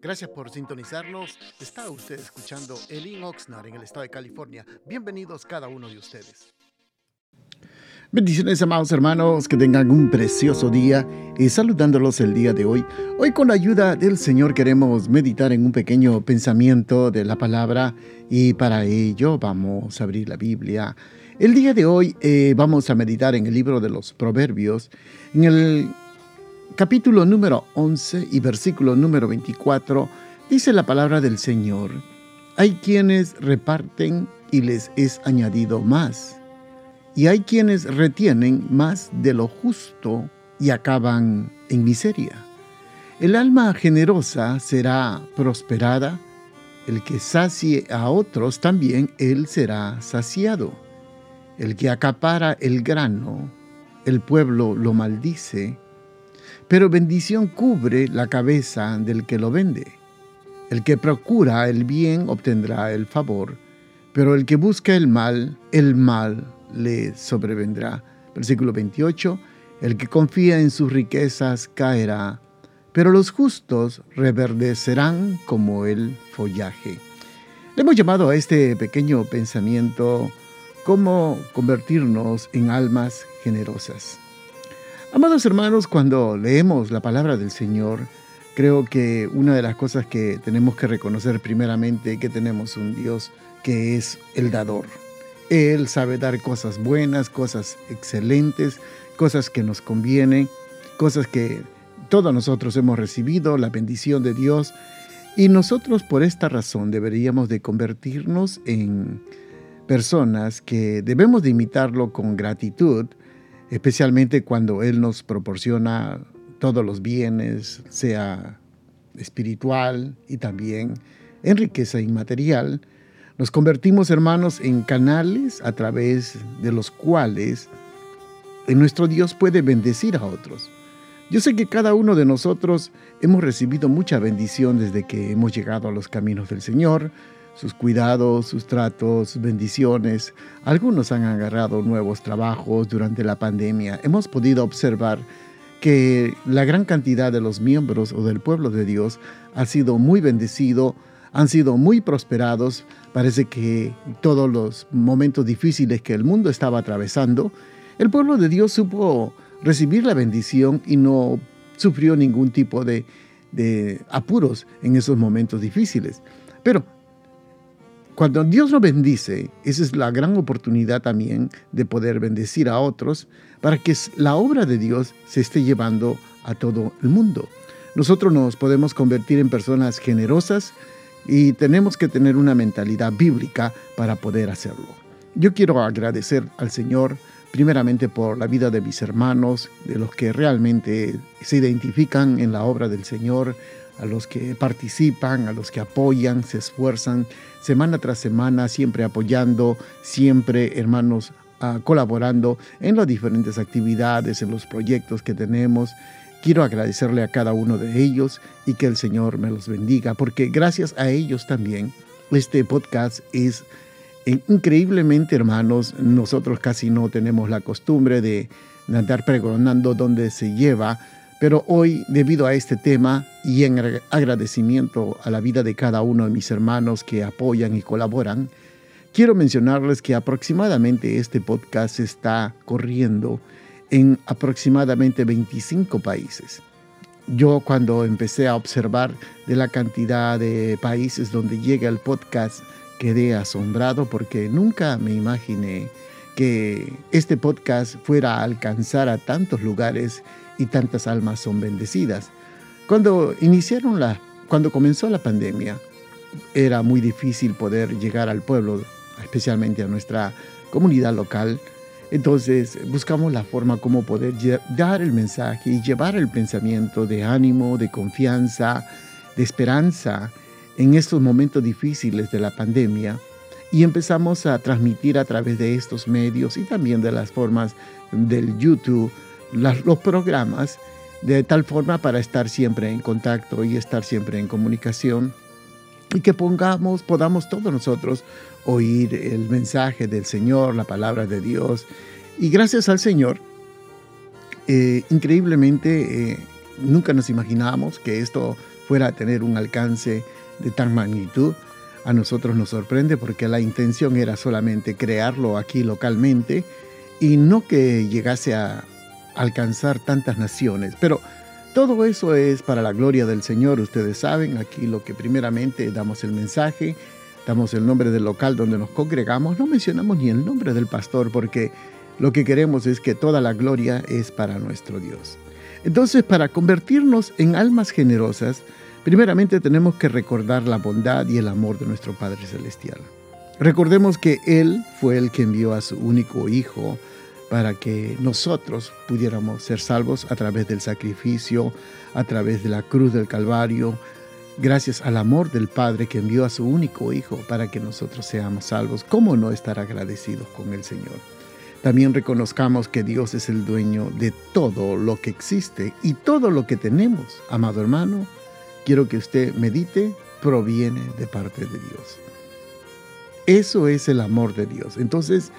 Gracias por sintonizarnos. Está usted escuchando Elin Oxnard en el estado de California. Bienvenidos cada uno de ustedes. Bendiciones, amados hermanos, que tengan un precioso día y saludándolos el día de hoy. Hoy con la ayuda del Señor queremos meditar en un pequeño pensamiento de la palabra y para ello vamos a abrir la Biblia. El día de hoy eh, vamos a meditar en el libro de los Proverbios, en el capítulo número 11 y versículo número 24, dice la palabra del Señor, hay quienes reparten y les es añadido más y hay quienes retienen más de lo justo y acaban en miseria. El alma generosa será prosperada, el que sacie a otros también él será saciado. El que acapara el grano, el pueblo lo maldice, pero bendición cubre la cabeza del que lo vende. El que procura el bien obtendrá el favor, pero el que busca el mal, el mal le sobrevendrá. Versículo 28, el que confía en sus riquezas caerá, pero los justos reverdecerán como el follaje. Le hemos llamado a este pequeño pensamiento cómo convertirnos en almas generosas. Amados hermanos, cuando leemos la palabra del Señor, creo que una de las cosas que tenemos que reconocer primeramente es que tenemos un Dios que es el dador. Él sabe dar cosas buenas, cosas excelentes, cosas que nos convienen, cosas que todos nosotros hemos recibido, la bendición de Dios. Y nosotros por esta razón deberíamos de convertirnos en personas que debemos de imitarlo con gratitud, especialmente cuando Él nos proporciona todos los bienes, sea espiritual y también en riqueza inmaterial nos convertimos, hermanos, en canales a través de los cuales nuestro Dios puede bendecir a otros. Yo sé que cada uno de nosotros hemos recibido mucha bendición desde que hemos llegado a los caminos del Señor, sus cuidados, sus tratos, bendiciones. Algunos han agarrado nuevos trabajos durante la pandemia. Hemos podido observar que la gran cantidad de los miembros o del pueblo de Dios ha sido muy bendecido han sido muy prosperados. Parece que todos los momentos difíciles que el mundo estaba atravesando, el pueblo de Dios supo recibir la bendición y no sufrió ningún tipo de, apuros en esos momentos difíciles. Pero cuando Dios nos bendice, esa es la gran oportunidad también de poder bendecir a otros para que la obra de Dios se esté llevando a todo el mundo. Nosotros nos podemos convertir en personas generosas, y tenemos que tener una mentalidad bíblica para poder hacerlo. Yo quiero agradecer al Señor primeramente por la vida de mis hermanos, de los que realmente se identifican en la obra del Señor, a los que participan, a los que apoyan, se esfuerzan semana tras semana, siempre apoyando, siempre hermanos ah, colaborando en las diferentes actividades, en los proyectos que tenemos. Quiero agradecerle a cada uno de ellos y que el Señor me los bendiga, porque gracias a ellos también este podcast es increíblemente, hermanos, nosotros casi no tenemos la costumbre de andar pregonando donde se lleva, pero hoy, debido a este tema y en agradecimiento a la vida de cada uno de mis hermanos que apoyan y colaboran, quiero mencionarles que aproximadamente este podcast está corriendo en aproximadamente 25 países. Yo cuando empecé a observar de la cantidad de países donde llega el podcast, quedé asombrado porque nunca me imaginé que este podcast fuera a alcanzar a tantos lugares y tantas almas son bendecidas. Cuando iniciaron la, cuando comenzó la pandemia, era muy difícil poder llegar al pueblo, especialmente a nuestra comunidad local, entonces buscamos la forma como poder dar el mensaje y llevar el pensamiento de ánimo, de confianza, de esperanza en estos momentos difíciles de la pandemia. Y empezamos a transmitir a través de estos medios y también de las formas del YouTube los programas de tal forma para estar siempre en contacto y estar siempre en comunicación y que pongamos, podamos todos nosotros oír el mensaje del Señor, la palabra de Dios. Y gracias al Señor, eh, increíblemente, eh, nunca nos imaginábamos que esto fuera a tener un alcance de tan magnitud. A nosotros nos sorprende porque la intención era solamente crearlo aquí localmente y no que llegase a alcanzar tantas naciones. Pero todo eso es para la gloria del Señor, ustedes saben, aquí lo que primeramente damos el mensaje, damos el nombre del local donde nos congregamos, no mencionamos ni el nombre del pastor porque lo que queremos es que toda la gloria es para nuestro Dios. Entonces, para convertirnos en almas generosas, primeramente tenemos que recordar la bondad y el amor de nuestro Padre Celestial. Recordemos que Él fue el que envió a su único Hijo para que nosotros pudiéramos ser salvos a través del sacrificio, a través de la cruz del Calvario, gracias al amor del Padre que envió a su único Hijo para que nosotros seamos salvos. ¿Cómo no estar agradecidos con el Señor? También reconozcamos que Dios es el dueño de todo lo que existe y todo lo que tenemos. Amado hermano, quiero que usted medite, proviene de parte de Dios. Eso es el amor de Dios. Entonces,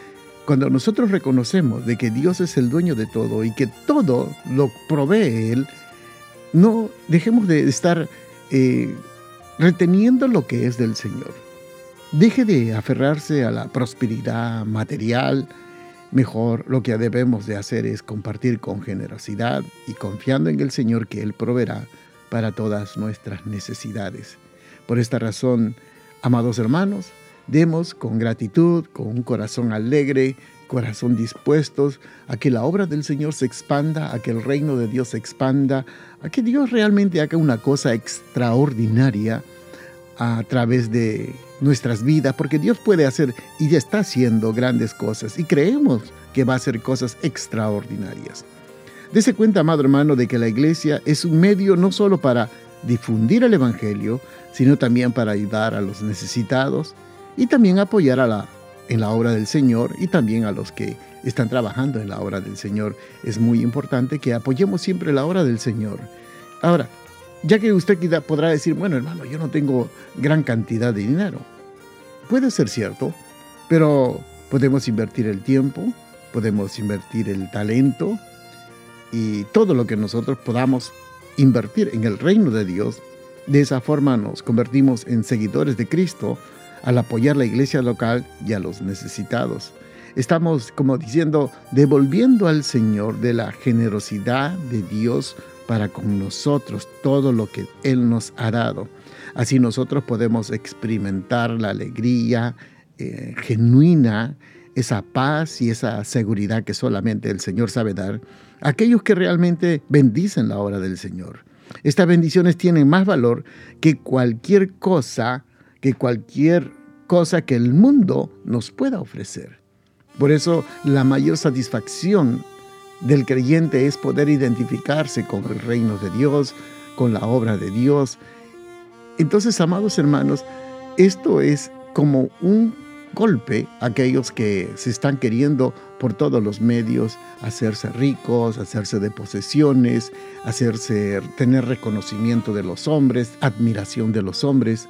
cuando nosotros reconocemos de que Dios es el dueño de todo y que todo lo provee Él, no dejemos de estar eh, reteniendo lo que es del Señor. Deje de aferrarse a la prosperidad material. Mejor lo que debemos de hacer es compartir con generosidad y confiando en el Señor que Él proveerá para todas nuestras necesidades. Por esta razón, amados hermanos, Demos con gratitud, con un corazón alegre, corazón dispuestos a que la obra del Señor se expanda, a que el reino de Dios se expanda, a que Dios realmente haga una cosa extraordinaria a través de nuestras vidas, porque Dios puede hacer y ya está haciendo grandes cosas y creemos que va a hacer cosas extraordinarias. Dese cuenta, amado hermano, de que la iglesia es un medio no solo para difundir el Evangelio, sino también para ayudar a los necesitados, y también apoyar a la, en la obra del Señor y también a los que están trabajando en la obra del Señor. Es muy importante que apoyemos siempre la obra del Señor. Ahora, ya que usted podrá decir, bueno hermano, yo no tengo gran cantidad de dinero. Puede ser cierto, pero podemos invertir el tiempo, podemos invertir el talento y todo lo que nosotros podamos invertir en el reino de Dios. De esa forma nos convertimos en seguidores de Cristo al apoyar la iglesia local y a los necesitados. Estamos, como diciendo, devolviendo al Señor de la generosidad de Dios para con nosotros todo lo que Él nos ha dado. Así nosotros podemos experimentar la alegría eh, genuina, esa paz y esa seguridad que solamente el Señor sabe dar aquellos que realmente bendicen la obra del Señor. Estas bendiciones tienen más valor que cualquier cosa que cualquier cosa que el mundo nos pueda ofrecer. Por eso la mayor satisfacción del creyente es poder identificarse con el reino de Dios, con la obra de Dios. Entonces, amados hermanos, esto es como un golpe a aquellos que se están queriendo por todos los medios hacerse ricos, hacerse de posesiones, hacerse tener reconocimiento de los hombres, admiración de los hombres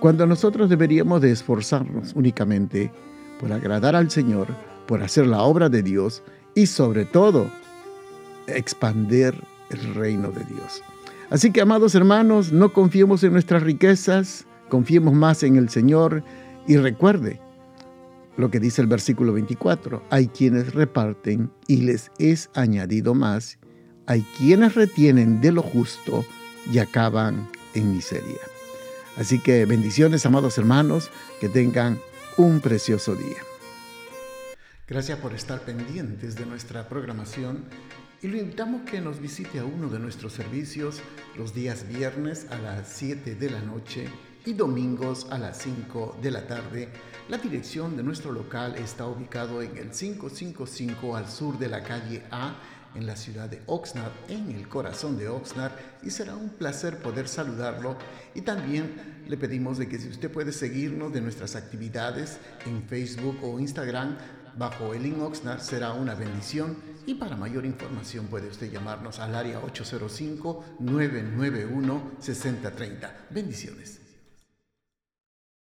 cuando nosotros deberíamos de esforzarnos únicamente por agradar al Señor, por hacer la obra de Dios y sobre todo expander el reino de Dios. Así que, amados hermanos, no confiemos en nuestras riquezas, confiemos más en el Señor y recuerde lo que dice el versículo 24, hay quienes reparten y les es añadido más, hay quienes retienen de lo justo y acaban en miseria. Así que bendiciones, amados hermanos, que tengan un precioso día. Gracias por estar pendientes de nuestra programación y lo invitamos que nos visite a uno de nuestros servicios los días viernes a las 7 de la noche y domingos a las 5 de la tarde. La dirección de nuestro local está ubicado en el 555 al sur de la calle A en la ciudad de Oxnard, en el corazón de Oxnard, y será un placer poder saludarlo. Y también le pedimos de que si usted puede seguirnos de nuestras actividades en Facebook o Instagram bajo el link Oxnard será una bendición. Y para mayor información puede usted llamarnos al área 805-991-6030. Bendiciones.